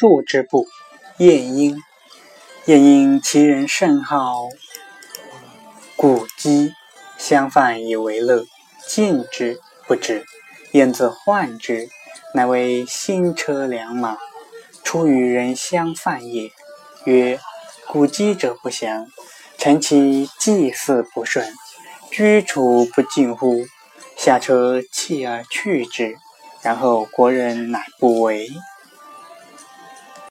数之不，晏婴。晏婴其人甚好古积，相犯以为乐，见之不知。晏子患之，乃为新车良马，出与人相犯也。曰：“古积者不祥，臣其祭祀不顺，居处不敬乎？”下车弃而去之，然后国人乃不为。